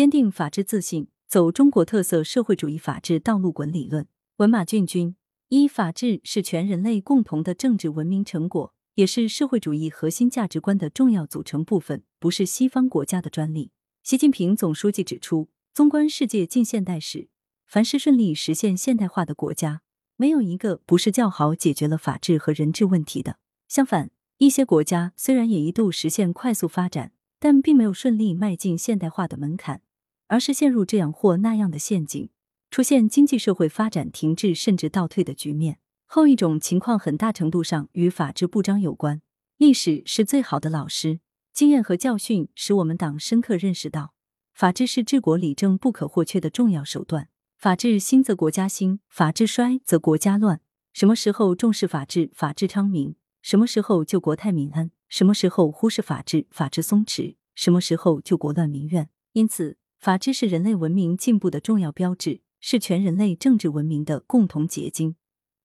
坚定法治自信，走中国特色社会主义法治道路滚理论。文马俊军一，法治是全人类共同的政治文明成果，也是社会主义核心价值观的重要组成部分，不是西方国家的专利。习近平总书记指出，纵观世界近现代史，凡是顺利实现现代化的国家，没有一个不是较好解决了法治和人治问题的。相反，一些国家虽然也一度实现快速发展，但并没有顺利迈进现代化的门槛，而是陷入这样或那样的陷阱，出现经济社会发展停滞甚至倒退的局面。后一种情况很大程度上与法治不彰有关。历史是最好的老师，经验和教训使我们党深刻认识到，法治是治国理政不可或缺的重要手段。法治兴则国家兴，法治衰则国家乱。什么时候重视法治，法治昌明？什么时候就国泰民安？什么时候忽视法治，法治松弛？什么时候就国乱民怨？因此，法治是人类文明进步的重要标志，是全人类政治文明的共同结晶，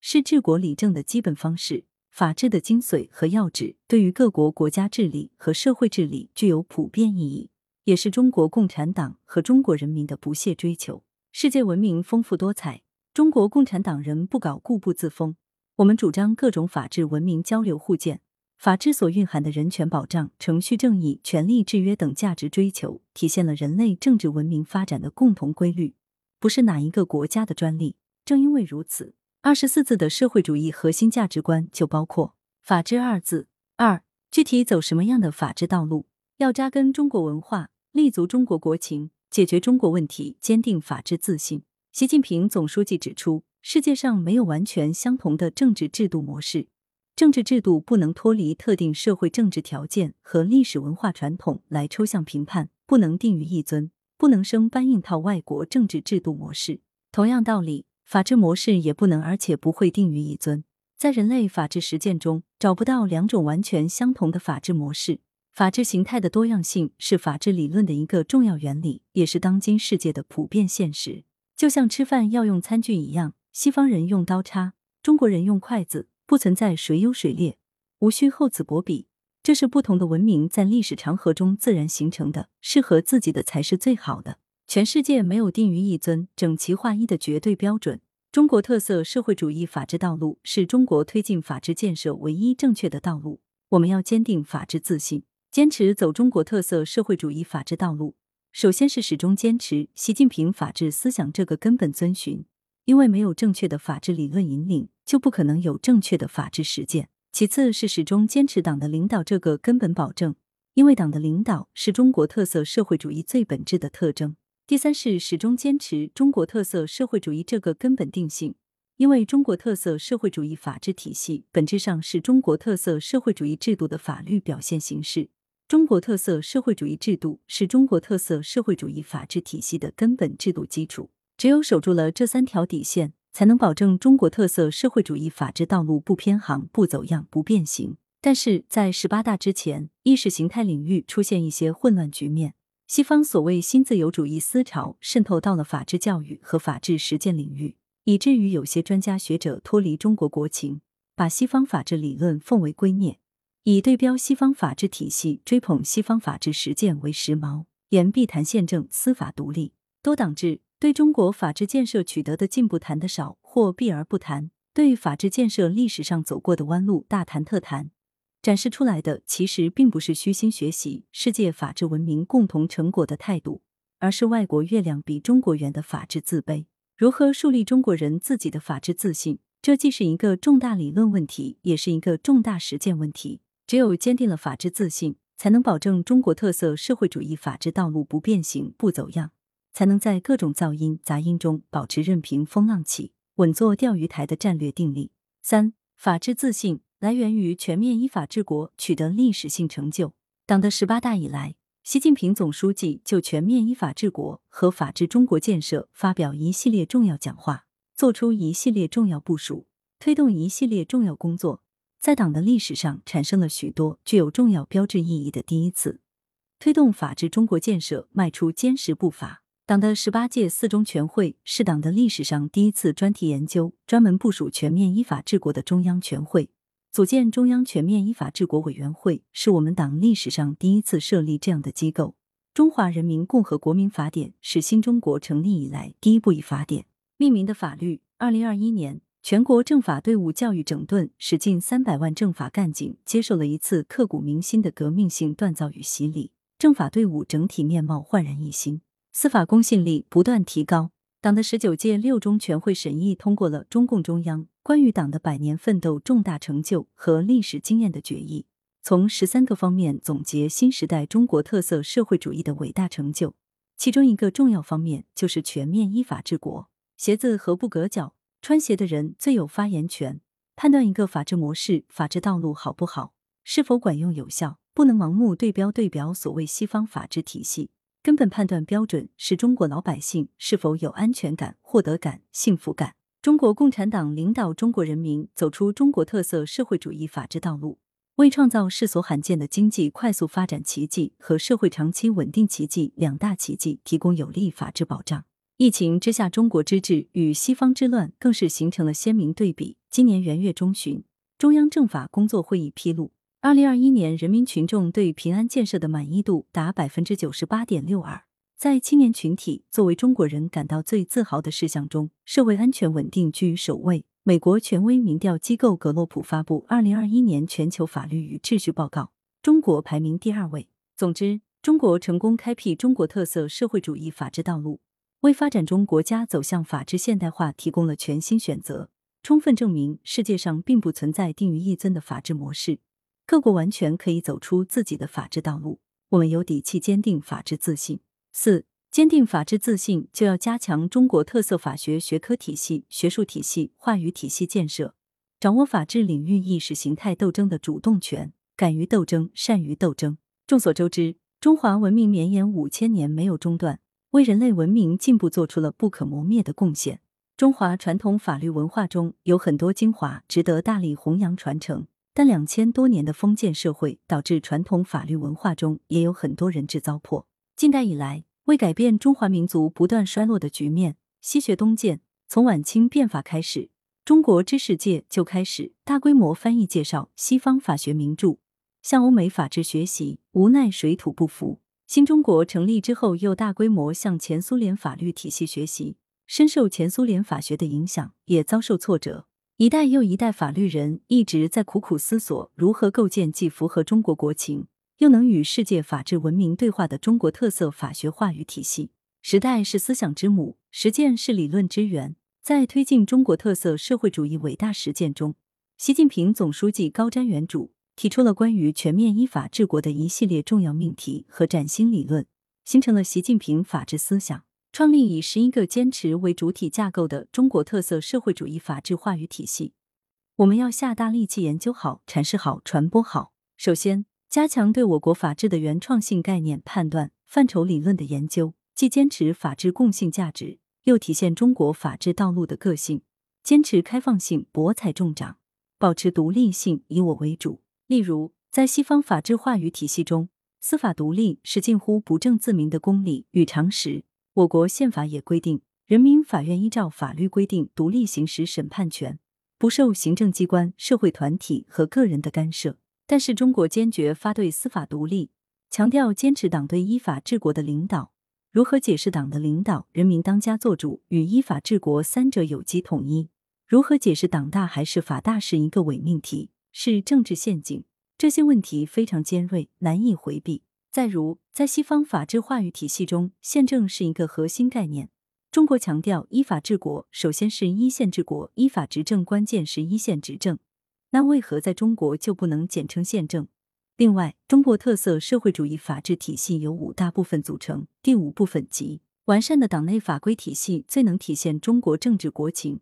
是治国理政的基本方式。法治的精髓和要旨，对于各国国家治理和社会治理具有普遍意义，也是中国共产党和中国人民的不懈追求。世界文明丰富多彩，中国共产党人不搞固步自封。我们主张各种法治文明交流互鉴，法治所蕴含的人权保障、程序正义、权利制约等价值追求，体现了人类政治文明发展的共同规律，不是哪一个国家的专利。正因为如此，二十四字的社会主义核心价值观就包括“法治”二字。二、具体走什么样的法治道路？要扎根中国文化，立足中国国情，解决中国问题，坚定法治自信。习近平总书记指出。世界上没有完全相同的政治制度模式，政治制度不能脱离特定社会政治条件和历史文化传统来抽象评判，不能定于一尊，不能生搬硬套外国政治制度模式。同样道理，法治模式也不能而且不会定于一尊。在人类法治实践中，找不到两种完全相同的法治模式。法治形态的多样性是法治理论的一个重要原理，也是当今世界的普遍现实。就像吃饭要用餐具一样。西方人用刀叉，中国人用筷子，不存在谁优谁劣，无需厚此薄彼。这是不同的文明在历史长河中自然形成的，适合自己的才是最好的。全世界没有定于一尊、整齐划一的绝对标准。中国特色社会主义法治道路是中国推进法治建设唯一正确的道路。我们要坚定法治自信，坚持走中国特色社会主义法治道路。首先是始终坚持习近平法治思想这个根本遵循。因为没有正确的法治理论引领，就不可能有正确的法治实践。其次是始终坚持党的领导这个根本保证，因为党的领导是中国特色社会主义最本质的特征。第三是始终坚持中国特色社会主义这个根本定性，因为中国特色社会主义法治体系本质上是中国特色社会主义制度的法律表现形式。中国特色社会主义制度是中国特色社会主义法治体系的根本制度基础。只有守住了这三条底线，才能保证中国特色社会主义法治道路不偏航、不走样、不变形。但是在十八大之前，意识形态领域出现一些混乱局面，西方所谓新自由主义思潮渗透到了法治教育和法治实践领域，以至于有些专家学者脱离中国国情，把西方法治理论奉为圭臬，以对标西方法治体系、追捧西方法治实践为时髦，言必谈宪政、司法独立、多党制。对中国法治建设取得的进步谈得少或避而不谈，对法治建设历史上走过的弯路大谈特谈，展示出来的其实并不是虚心学习世界法治文明共同成果的态度，而是外国月亮比中国圆的法治自卑。如何树立中国人自己的法治自信？这既是一个重大理论问题，也是一个重大实践问题。只有坚定了法治自信，才能保证中国特色社会主义法治道路不变形、不走样。才能在各种噪音杂音中保持任凭风浪起、稳坐钓鱼台的战略定力。三、法治自信来源于全面依法治国取得历史性成就。党的十八大以来，习近平总书记就全面依法治国和法治中国建设发表一系列重要讲话，作出一系列重要部署，推动一系列重要工作，在党的历史上产生了许多具有重要标志意义的第一次，推动法治中国建设迈出坚实步伐。党的十八届四中全会是党的历史上第一次专题研究、专门部署全面依法治国的中央全会。组建中央全面依法治国委员会是我们党历史上第一次设立这样的机构。中华人民共和国民法典》是新中国成立以来第一部以法典命名的法律。二零二一年，全国政法队伍教育整顿，使近三百万政法干警接受了一次刻骨铭心的革命性锻造与洗礼，政法队伍整体面貌焕然一新，司法公信力不断提高。党的十九届六中全会审议通过了中共中央关于党的百年奋斗重大成就和历史经验的决议。从十三个方面总结新时代中国特色社会主义的伟大成就，其中一个重要方面就是全面依法治国。鞋子合不合脚，穿鞋的人最有发言权。判断一个法治模式、法治道路好不好，是否管用有效，不能盲目对标对表所谓西方法治体系。根本判断标准是中国老百姓是否有安全感、获得感、幸福感。中国共产党领导中国人民走出中国特色社会主义法治道路。为创造世所罕见的经济快速发展奇迹和社会长期稳定奇迹两大奇迹提供有力法治保障。疫情之下，中国之治与西方之乱更是形成了鲜明对比。今年元月中旬，中央政法工作会议披露，二零二一年人民群众对平安建设的满意度达百分之九十八点六二。在青年群体作为中国人感到最自豪的事项中，社会安全稳定居于首位。美国权威民调机构格洛普发布《二零二一年全球法律与秩序报告》，中国排名第二位。总之，中国成功开辟中国特色社会主义法治道路，为发展中国家走向法治现代化提供了全新选择，充分证明世界上并不存在定于一尊的法治模式，各国完全可以走出自己的法治道路。我们有底气坚定法治自信。四。坚定法治自信，就要加强中国特色法学学科体系、学术体系、话语体系建设，掌握法治领域意识形态斗争的主动权，敢于斗争，善于斗争。众所周知，中华文明绵延五千年没有中断，为人类文明进步做出了不可磨灭的贡献。中华传统法律文化中有很多精华，值得大力弘扬传承。但两千多年的封建社会导致传统法律文化中也有很多人质糟粕。近代以来，为改变中华民族不断衰落的局面，西学东渐。从晚清变法开始，中国知识界就开始大规模翻译介绍西方法学名著，向欧美法治学习。无奈水土不服，新中国成立之后，又大规模向前苏联法律体系学习，深受前苏联法学的影响，也遭受挫折。一代又一代法律人一直在苦苦思索如何构建既符合中国国情。又能与世界法治文明对话的中国特色法学话语体系。时代是思想之母，实践是理论之源。在推进中国特色社会主义伟大实践中，习近平总书记高瞻远瞩，提出了关于全面依法治国的一系列重要命题和崭新理论，形成了习近平法治思想，创立以十一个坚持为主体架构的中国特色社会主义法治话语体系。我们要下大力气研究好、阐释好、传播好。首先。加强对我国法治的原创性概念判断、范畴理论的研究，既坚持法治共性价值，又体现中国法治道路的个性，坚持开放性、博采众长，保持独立性，以我为主。例如，在西方法治话语体系中，司法独立是近乎不证自明的公理与常识。我国宪法也规定，人民法院依照法律规定独立行使审判权，不受行政机关、社会团体和个人的干涉。但是中国坚决发对司法独立，强调坚持党对依法治国的领导。如何解释党的领导、人民当家作主与依法治国三者有机统一？如何解释党大还是法大是一个伪命题，是政治陷阱。这些问题非常尖锐，难以回避。再如，在西方法治话语体系中，宪政是一个核心概念。中国强调依法治国，首先是一线治国，依法执政关键是一线执政。那为何在中国就不能简称宪政？另外，中国特色社会主义法治体系由五大部分组成，第五部分即完善的党内法规体系，最能体现中国政治国情，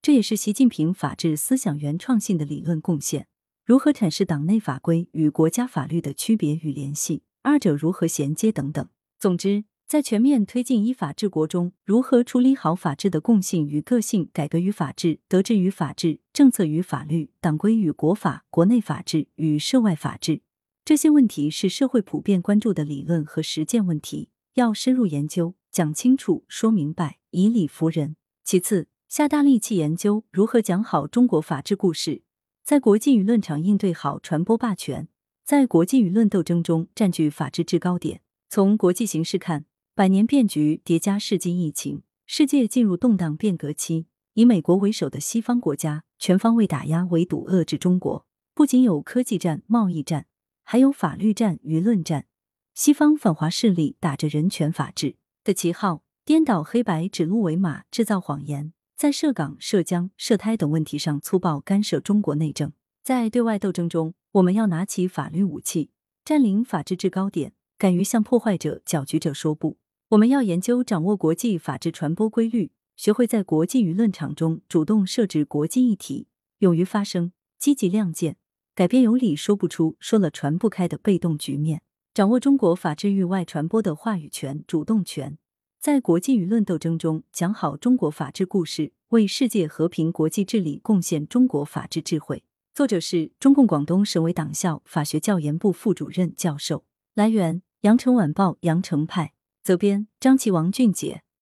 这也是习近平法治思想原创性的理论贡献。如何阐释党内法规与国家法律的区别与联系，二者如何衔接等等。总之。在全面推进依法治国中，如何处理好法治的共性与个性、改革与法治、德治与法治、政策与法律、党规与国法、国内法治与涉外法治这些问题，是社会普遍关注的理论和实践问题，要深入研究、讲清楚、说明白，以理服人。其次，下大力气研究如何讲好中国法治故事，在国际舆论场应对好传播霸权，在国际舆论斗争中占据法治制高点。从国际形势看，百年变局叠加世纪疫情，世界进入动荡变革期。以美国为首的西方国家全方位打压、围堵、遏制中国，不仅有科技战、贸易战，还有法律战、舆论战。西方反华势力打着人权、法治的旗号，颠倒黑白、指鹿为马、制造谎言，在涉港、涉疆、涉胎等问题上粗暴干涉中国内政。在对外斗争中，我们要拿起法律武器，占领法治制高点，敢于向破坏者、搅局者说不。我们要研究掌握国际法治传播规律。学会在国际舆论场中主动设置国际议题，勇于发声，积极亮剑，改变有理说不出、说了传不开的被动局面，掌握中国法治域外传播的话语权、主动权，在国际舆论斗争中讲好中国法治故事，为世界和平、国际治理贡献中国法治智慧。作者是中共广东省委党校法学教研部副主任教授。来源：羊城晚报羊城派，责编：张琪、王俊杰。